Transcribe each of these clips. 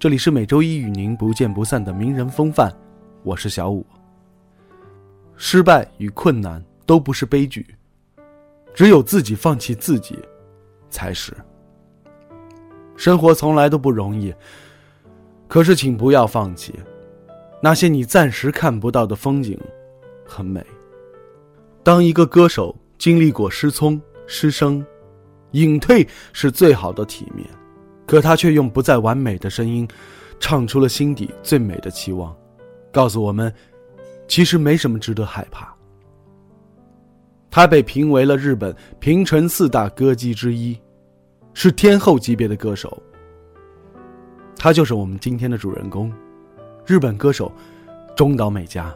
这里是每周一与您不见不散的名人风范，我是小五。失败与困难都不是悲剧，只有自己放弃自己，才是。生活从来都不容易，可是请不要放弃，那些你暂时看不到的风景，很美。当一个歌手。经历过失聪、失声，隐退是最好的体面，可他却用不再完美的声音，唱出了心底最美的期望，告诉我们，其实没什么值得害怕。他被评为了日本平成四大歌姬之一，是天后级别的歌手。他就是我们今天的主人公，日本歌手中岛美嘉。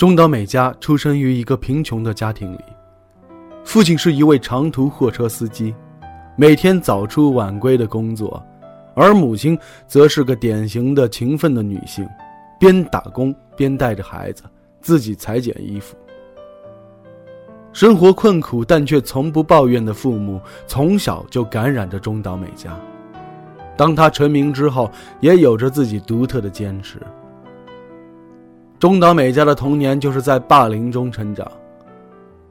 中岛美嘉出生于一个贫穷的家庭里，父亲是一位长途货车司机，每天早出晚归的工作，而母亲则是个典型的勤奋的女性，边打工边带着孩子，自己裁剪衣服。生活困苦但却从不抱怨的父母，从小就感染着中岛美嘉。当她成名之后，也有着自己独特的坚持。中岛美嘉的童年就是在霸凌中成长，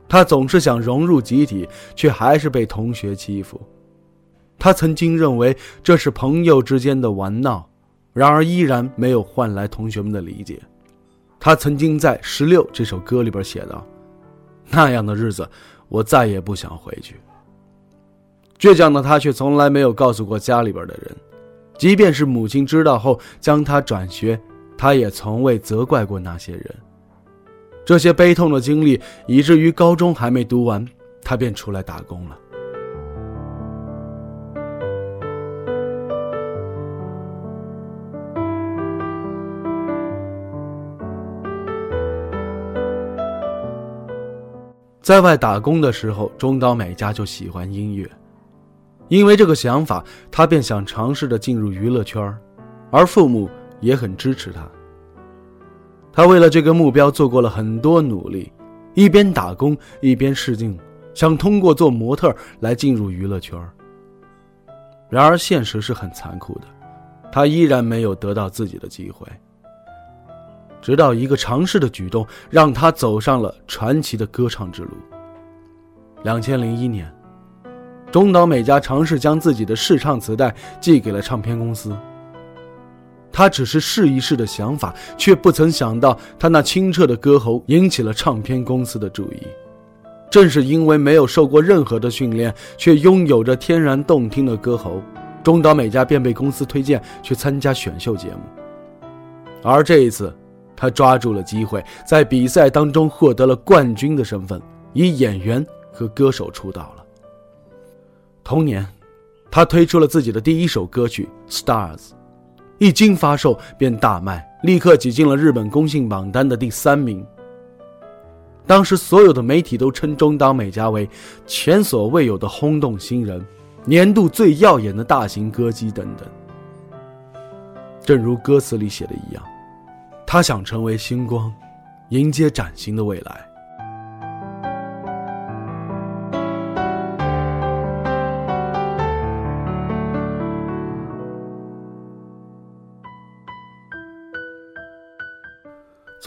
她总是想融入集体，却还是被同学欺负。她曾经认为这是朋友之间的玩闹，然而依然没有换来同学们的理解。她曾经在《十六》这首歌里边写道：“那样的日子，我再也不想回去。”倔强的她却从来没有告诉过家里边的人，即便是母亲知道后将她转学。他也从未责怪过那些人。这些悲痛的经历，以至于高中还没读完，他便出来打工了。在外打工的时候，中岛美嘉就喜欢音乐，因为这个想法，他便想尝试着进入娱乐圈而父母。也很支持他。他为了这个目标做过了很多努力，一边打工一边试镜，想通过做模特来进入娱乐圈。然而现实是很残酷的，他依然没有得到自己的机会。直到一个尝试的举动，让他走上了传奇的歌唱之路。两千零一年，中岛美嘉尝试将自己的试唱磁带寄给了唱片公司。他只是试一试的想法，却不曾想到，他那清澈的歌喉引起了唱片公司的注意。正是因为没有受过任何的训练，却拥有着天然动听的歌喉，中岛美嘉便被公司推荐去参加选秀节目。而这一次，他抓住了机会，在比赛当中获得了冠军的身份，以演员和歌手出道了。同年，他推出了自己的第一首歌曲《Stars》。一经发售便大卖，立刻挤进了日本公信榜单的第三名。当时所有的媒体都称中岛美嘉为前所未有的轰动新人、年度最耀眼的大型歌姬等等。正如歌词里写的一样，他想成为星光，迎接崭新的未来。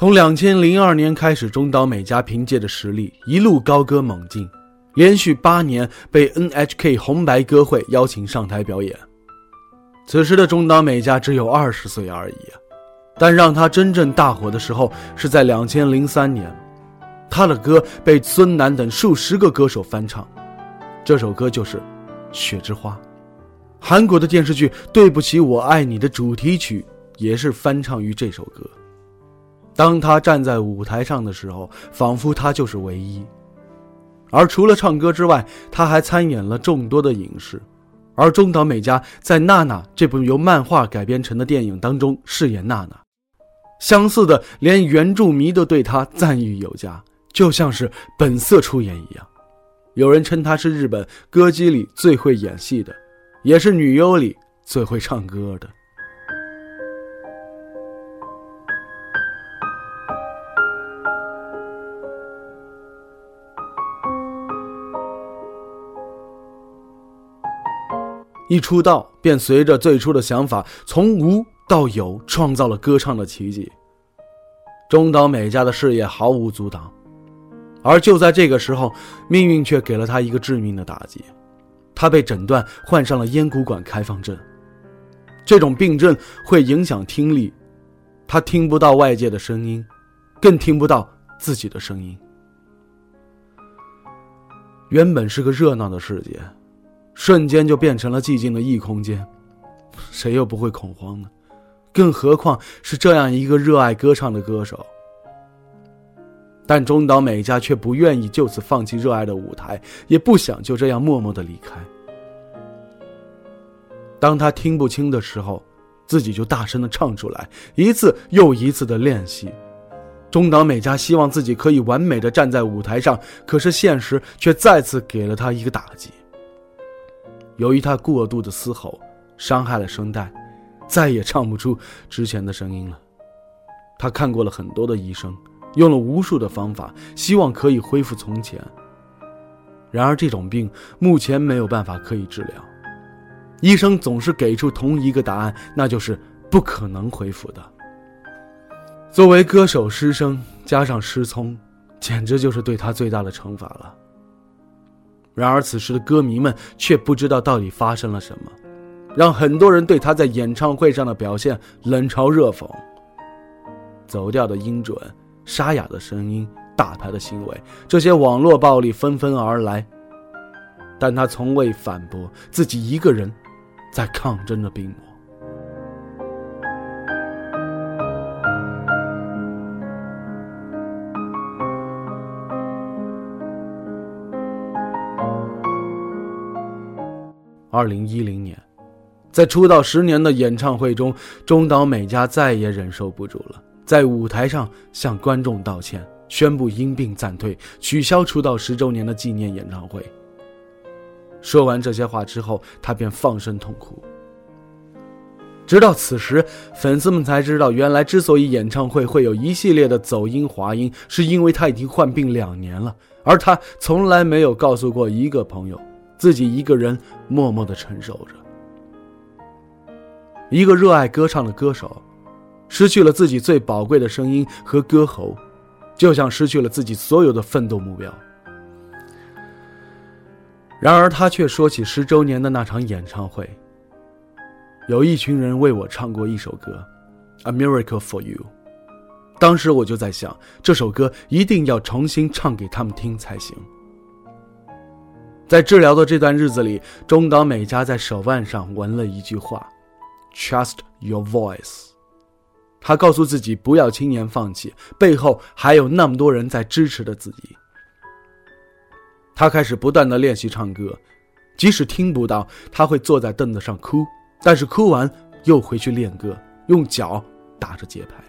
从两千零二年开始，中岛美嘉凭借着实力一路高歌猛进，连续八年被 NHK 红白歌会邀请上台表演。此时的中岛美嘉只有二十岁而已，但让她真正大火的时候是在两千零三年，她的歌被孙楠等数十个歌手翻唱，这首歌就是《雪之花》。韩国的电视剧《对不起，我爱你》的主题曲也是翻唱于这首歌。当他站在舞台上的时候，仿佛他就是唯一。而除了唱歌之外，他还参演了众多的影视。而中岛美嘉在《娜娜》这部由漫画改编成的电影当中饰演娜娜，相似的连原著迷都对她赞誉有加，就像是本色出演一样。有人称她是日本歌姬里最会演戏的，也是女优里最会唱歌的。一出道便随着最初的想法从无到有，创造了歌唱的奇迹。中岛美嘉的事业毫无阻挡，而就在这个时候，命运却给了他一个致命的打击，他被诊断患上了咽鼓管开放症。这种病症会影响听力，他听不到外界的声音，更听不到自己的声音。原本是个热闹的世界。瞬间就变成了寂静的异空间，谁又不会恐慌呢？更何况是这样一个热爱歌唱的歌手。但中岛美嘉却不愿意就此放弃热爱的舞台，也不想就这样默默的离开。当他听不清的时候，自己就大声的唱出来，一次又一次的练习。中岛美嘉希望自己可以完美的站在舞台上，可是现实却再次给了他一个打击。由于他过度的嘶吼，伤害了声带，再也唱不出之前的声音了。他看过了很多的医生，用了无数的方法，希望可以恢复从前。然而这种病目前没有办法可以治疗，医生总是给出同一个答案，那就是不可能恢复的。作为歌手失声加上失聪，简直就是对他最大的惩罚了。然而，此时的歌迷们却不知道到底发生了什么，让很多人对他在演唱会上的表现冷嘲热讽。走调的音准、沙哑的声音、大牌的行为，这些网络暴力纷纷而来，但他从未反驳，自己一个人在抗争着病魔。二零一零年，在出道十年的演唱会中，中岛美嘉再也忍受不住了，在舞台上向观众道歉，宣布因病暂退，取消出道十周年的纪念演唱会。说完这些话之后，他便放声痛哭。直到此时，粉丝们才知道，原来之所以演唱会会有一系列的走音、滑音，是因为他已经患病两年了，而他从来没有告诉过一个朋友。自己一个人默默的承受着。一个热爱歌唱的歌手，失去了自己最宝贵的声音和歌喉，就像失去了自己所有的奋斗目标。然而，他却说起十周年的那场演唱会，有一群人为我唱过一首歌，《A Miracle for You》。当时我就在想，这首歌一定要重新唱给他们听才行。在治疗的这段日子里，中岛美嘉在手腕上纹了一句话：“Trust your voice。”他告诉自己不要轻言放弃，背后还有那么多人在支持着自己。他开始不断的练习唱歌，即使听不到，他会坐在凳子上哭，但是哭完又回去练歌，用脚打着节拍。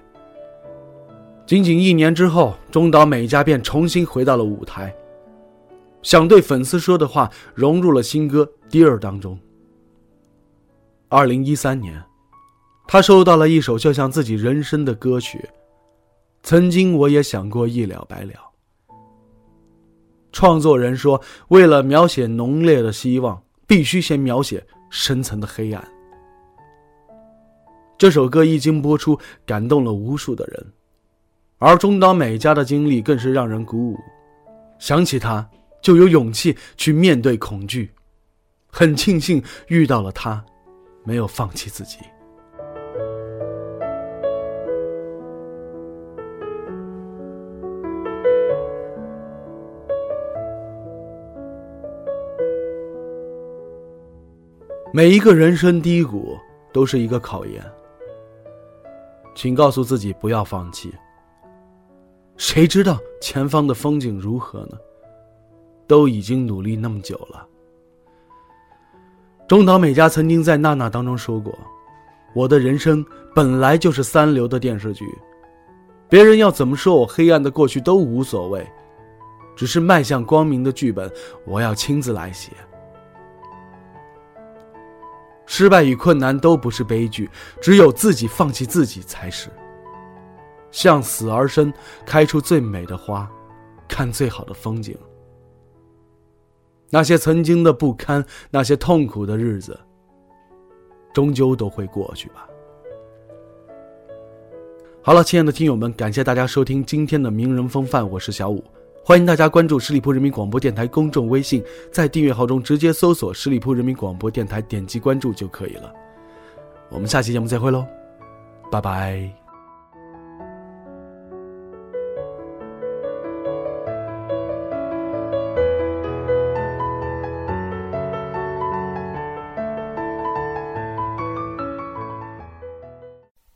仅仅一年之后，中岛美嘉便重新回到了舞台。想对粉丝说的话融入了新歌《Dear》当中。二零一三年，他收到了一首就像自己人生的歌曲。曾经我也想过一了百了。创作人说，为了描写浓烈的希望，必须先描写深层的黑暗。这首歌一经播出，感动了无数的人，而中岛美嘉的经历更是让人鼓舞。想起他。就有勇气去面对恐惧，很庆幸遇到了他，没有放弃自己。每一个人生低谷都是一个考验，请告诉自己不要放弃，谁知道前方的风景如何呢？都已经努力那么久了。中岛美嘉曾经在《娜娜》当中说过：“我的人生本来就是三流的电视剧，别人要怎么说我黑暗的过去都无所谓，只是迈向光明的剧本，我要亲自来写。失败与困难都不是悲剧，只有自己放弃自己才是。向死而生，开出最美的花，看最好的风景。”那些曾经的不堪，那些痛苦的日子，终究都会过去吧。好了，亲爱的听友们，感谢大家收听今天的名人风范，我是小五，欢迎大家关注十里铺人民广播电台公众微信，在订阅号中直接搜索“十里铺人民广播电台”，点击关注就可以了。我们下期节目再会喽，拜拜。